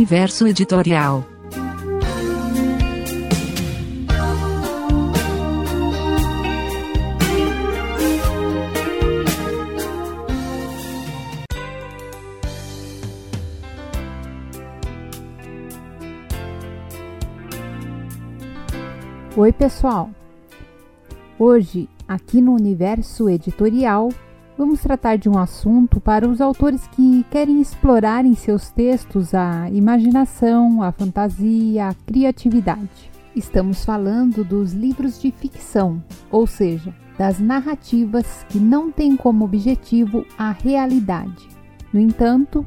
Universo Editorial. Oi, pessoal! Hoje, aqui no Universo Editorial, vamos tratar de um assunto para os autores que querem explorar em seus textos a imaginação, a fantasia, a criatividade. Estamos falando dos livros de ficção, ou seja, das narrativas que não têm como objetivo a realidade. No entanto,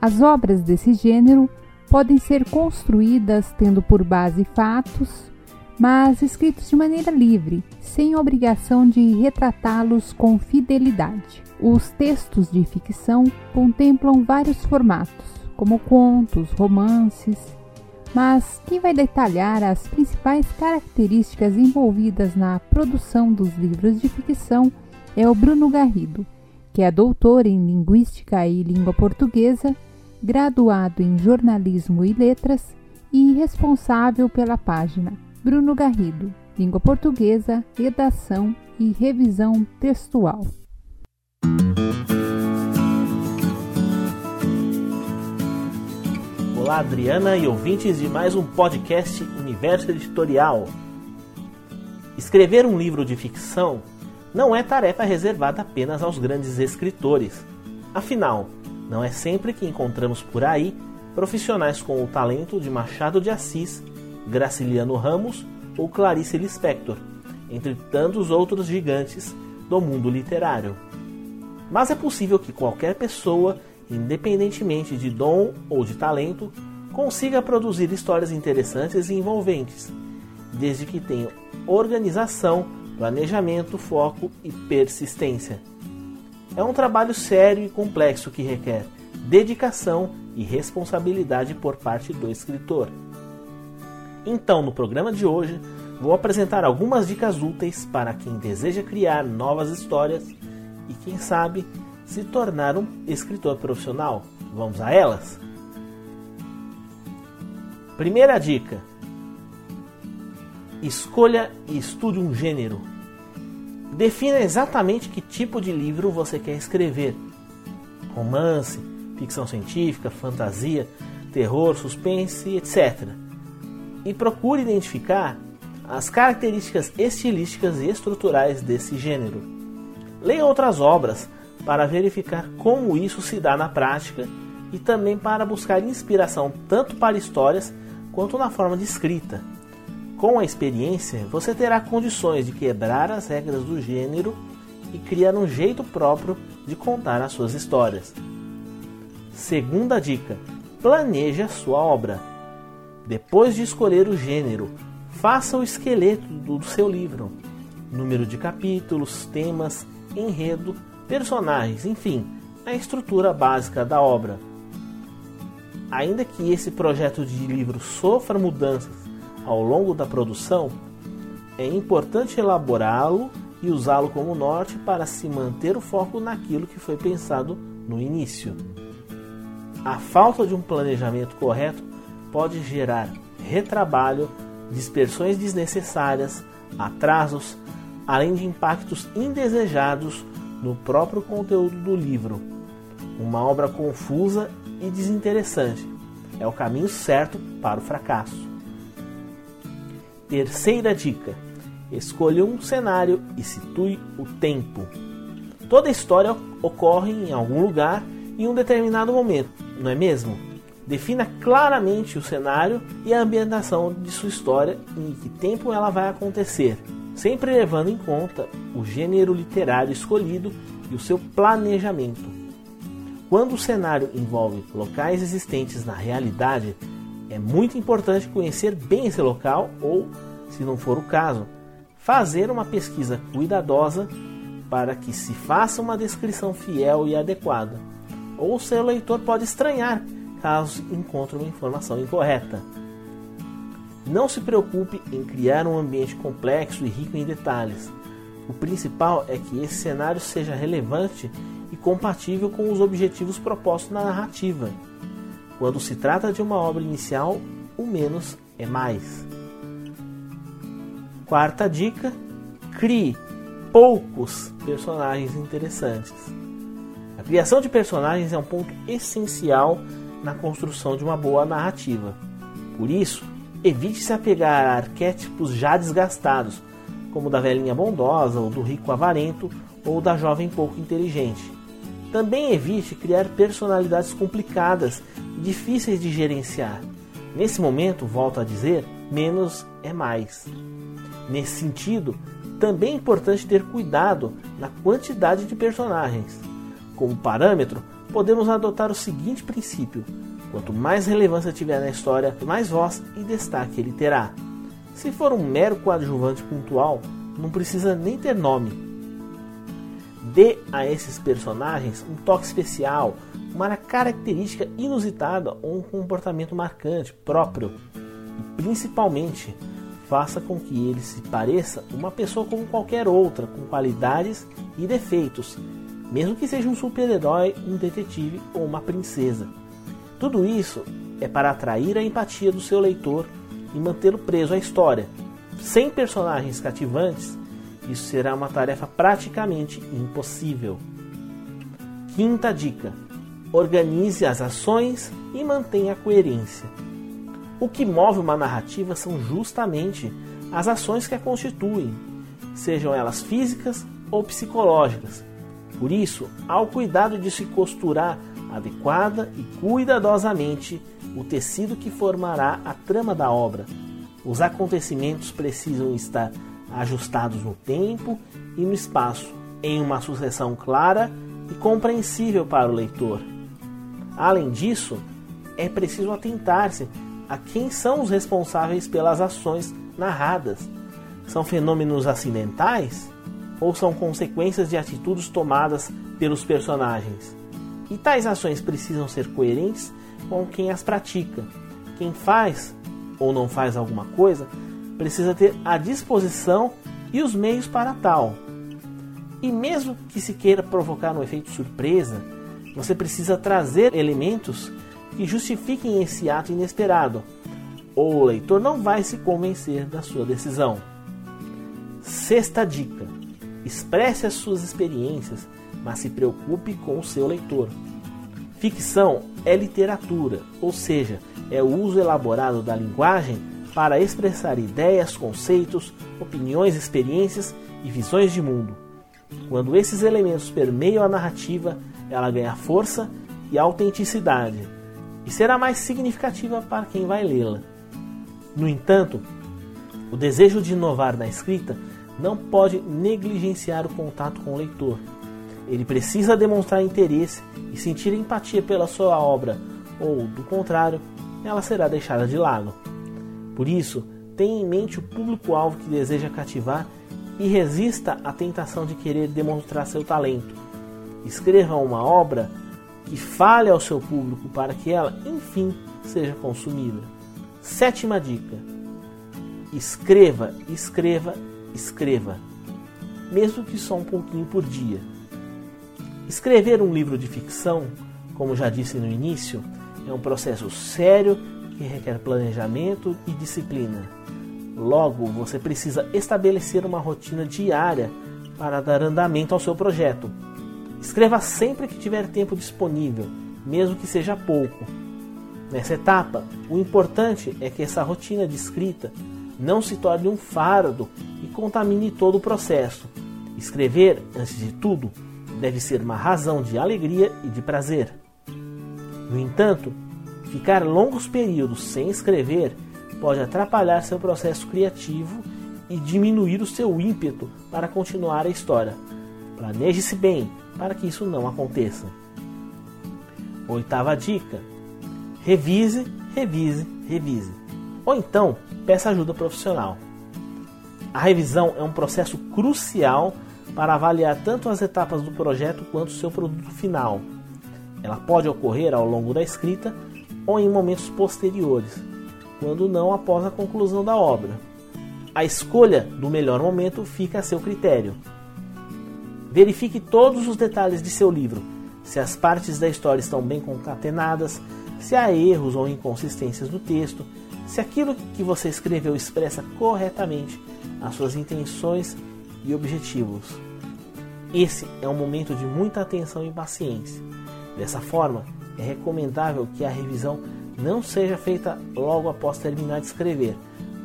as obras desse gênero podem ser construídas tendo por base fatos, mas escritos de maneira livre, sem obrigação de retratá-los com fidelidade. Os textos de ficção contemplam vários formatos, como contos, romances, mas quem vai detalhar as principais características envolvidas na produção dos livros de ficção é o Bruno Garrido, que é doutor em Linguística e Língua Portuguesa, graduado em Jornalismo e Letras e responsável pela página Bruno Garrido, Língua Portuguesa, Redação e Revisão Textual. Olá, Adriana e ouvintes de mais um podcast Universo Editorial. Escrever um livro de ficção não é tarefa reservada apenas aos grandes escritores. Afinal, não é sempre que encontramos por aí profissionais com o talento de Machado de Assis Graciliano Ramos ou Clarice Lispector, entre tantos outros gigantes do mundo literário. Mas é possível que qualquer pessoa, independentemente de dom ou de talento, consiga produzir histórias interessantes e envolventes, desde que tenha organização, planejamento, foco e persistência. É um trabalho sério e complexo que requer dedicação e responsabilidade por parte do escritor. Então, no programa de hoje, vou apresentar algumas dicas úteis para quem deseja criar novas histórias e, quem sabe, se tornar um escritor profissional. Vamos a elas? Primeira dica: escolha e estude um gênero. Defina exatamente que tipo de livro você quer escrever: romance, ficção científica, fantasia, terror, suspense, etc e procure identificar as características estilísticas e estruturais desse gênero. Leia outras obras para verificar como isso se dá na prática e também para buscar inspiração tanto para histórias quanto na forma de escrita. Com a experiência, você terá condições de quebrar as regras do gênero e criar um jeito próprio de contar as suas histórias. Segunda dica: planeje a sua obra. Depois de escolher o gênero, faça o esqueleto do seu livro: número de capítulos, temas, enredo, personagens, enfim, a estrutura básica da obra. Ainda que esse projeto de livro sofra mudanças ao longo da produção, é importante elaborá-lo e usá-lo como norte para se manter o foco naquilo que foi pensado no início. A falta de um planejamento correto pode gerar retrabalho, dispersões desnecessárias, atrasos, além de impactos indesejados no próprio conteúdo do livro. Uma obra confusa e desinteressante é o caminho certo para o fracasso. Terceira dica: escolha um cenário e situe o tempo. Toda história ocorre em algum lugar em um determinado momento, não é mesmo? Defina claramente o cenário e a ambientação de sua história e em que tempo ela vai acontecer, sempre levando em conta o gênero literário escolhido e o seu planejamento. Quando o cenário envolve locais existentes na realidade, é muito importante conhecer bem esse local ou, se não for o caso, fazer uma pesquisa cuidadosa para que se faça uma descrição fiel e adequada. Ou seu leitor pode estranhar caso encontre uma informação incorreta. Não se preocupe em criar um ambiente complexo e rico em detalhes. O principal é que esse cenário seja relevante e compatível com os objetivos propostos na narrativa. Quando se trata de uma obra inicial, o menos é mais. Quarta dica: crie poucos personagens interessantes. A criação de personagens é um ponto essencial na construção de uma boa narrativa. Por isso, evite se apegar a arquétipos já desgastados, como o da velhinha bondosa, ou do rico avarento, ou da jovem pouco inteligente. Também evite criar personalidades complicadas e difíceis de gerenciar. Nesse momento, volto a dizer, menos é mais. Nesse sentido, também é importante ter cuidado na quantidade de personagens. Como parâmetro, podemos adotar o seguinte princípio: quanto mais relevância tiver na história, mais voz e destaque ele terá. Se for um mero coadjuvante pontual, não precisa nem ter nome, dê a esses personagens um toque especial, uma característica inusitada ou um comportamento marcante, próprio. E principalmente, faça com que ele se pareça uma pessoa como qualquer outra, com qualidades e defeitos, mesmo que seja um super-herói, um detetive ou uma princesa. Tudo isso é para atrair a empatia do seu leitor e mantê-lo preso à história. Sem personagens cativantes, isso será uma tarefa praticamente impossível. Quinta dica: organize as ações e mantenha a coerência. O que move uma narrativa são justamente as ações que a constituem, sejam elas físicas ou psicológicas. Por isso, há o cuidado de se costurar adequada e cuidadosamente o tecido que formará a trama da obra. Os acontecimentos precisam estar ajustados no tempo e no espaço, em uma sucessão clara e compreensível para o leitor. Além disso, é preciso atentar-se a quem são os responsáveis pelas ações narradas. São fenômenos acidentais ou são consequências de atitudes tomadas pelos personagens? E tais ações precisam ser coerentes com quem as pratica. Quem faz ou não faz alguma coisa precisa ter a disposição e os meios para tal. E mesmo que se queira provocar um efeito surpresa, você precisa trazer elementos que justifiquem esse ato inesperado, ou o leitor não vai se convencer da sua decisão. Sexta dica: expresse as suas experiências, mas se preocupe com o seu leitor. Ficção é literatura, ou seja, é o uso elaborado da linguagem para expressar ideias, conceitos, opiniões, experiências e visões de mundo. Quando esses elementos permeiam a narrativa, ela ganha força e autenticidade e será mais significativa para quem vai lê-la. No entanto, o desejo de inovar na escrita não pode negligenciar o contato com o leitor. Ele precisa demonstrar interesse e sentir empatia pela sua obra, ou, do contrário, ela será deixada de lado. Por isso, tenha em mente o público-alvo que deseja cativar e resista à tentação de querer demonstrar seu talento. Escreva uma obra que fale ao seu público para que ela, enfim, seja consumida. Sétima dica: escreva, escreva, escreva, mesmo que só um pouquinho por dia. Escrever um livro de ficção, como já disse no início, é um processo sério que requer planejamento e disciplina. Logo, você precisa estabelecer uma rotina diária para dar andamento ao seu projeto. Escreva sempre que tiver tempo disponível, mesmo que seja pouco. Nessa etapa, o importante é que essa rotina de escrita não se torne um fardo e contamine todo o processo. Escrever, antes de tudo, deve ser uma razão de alegria e de prazer. No entanto, Ficar longos períodos sem escrever pode atrapalhar seu processo criativo e diminuir o seu ímpeto para continuar a história. Planeje-se bem para que isso não aconteça. Oitava dica: revise, revise, revise. Ou então, peça ajuda profissional. A revisão é um processo crucial para avaliar tanto as etapas do projeto quanto o seu produto final. Ela pode ocorrer ao longo da escrita ou em momentos posteriores, quando não após a conclusão da obra. A escolha do melhor momento fica a seu critério. Verifique todos os detalhes de seu livro, se as partes da história estão bem concatenadas, se há erros ou inconsistências no texto, se aquilo que você escreveu expressa corretamente as suas intenções e objetivos. Esse é um momento de muita atenção e paciência. Dessa forma, é recomendável que a revisão não seja feita logo após terminar de escrever,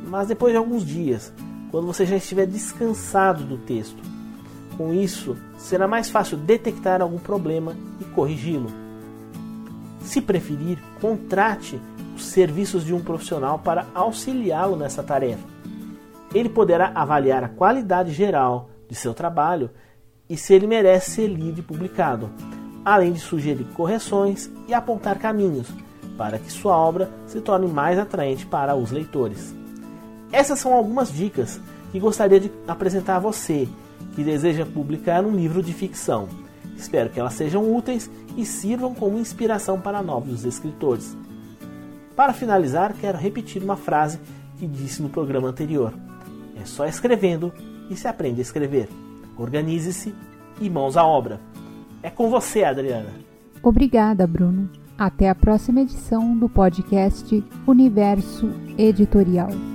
mas depois de alguns dias, quando você já estiver descansado do texto. Com isso, será mais fácil detectar algum problema e corrigi-lo. Se preferir, contrate os serviços de um profissional para auxiliá-lo nessa tarefa. Ele poderá avaliar a qualidade geral de seu trabalho e se ele merece ser lido e publicado, além de sugerir correções e apontar caminhos para que sua obra se torne mais atraente para os leitores. Essas são algumas dicas que gostaria de apresentar a você que deseja publicar um livro de ficção. Espero que elas sejam úteis e sirvam como inspiração para novos escritores. Para finalizar, quero repetir uma frase que disse no programa anterior: É só escrevendo e se aprende a escrever. Organize-se e mãos à obra. É com você, Adriana. Obrigada, Bruno. Até a próxima edição do podcast Universo Editorial.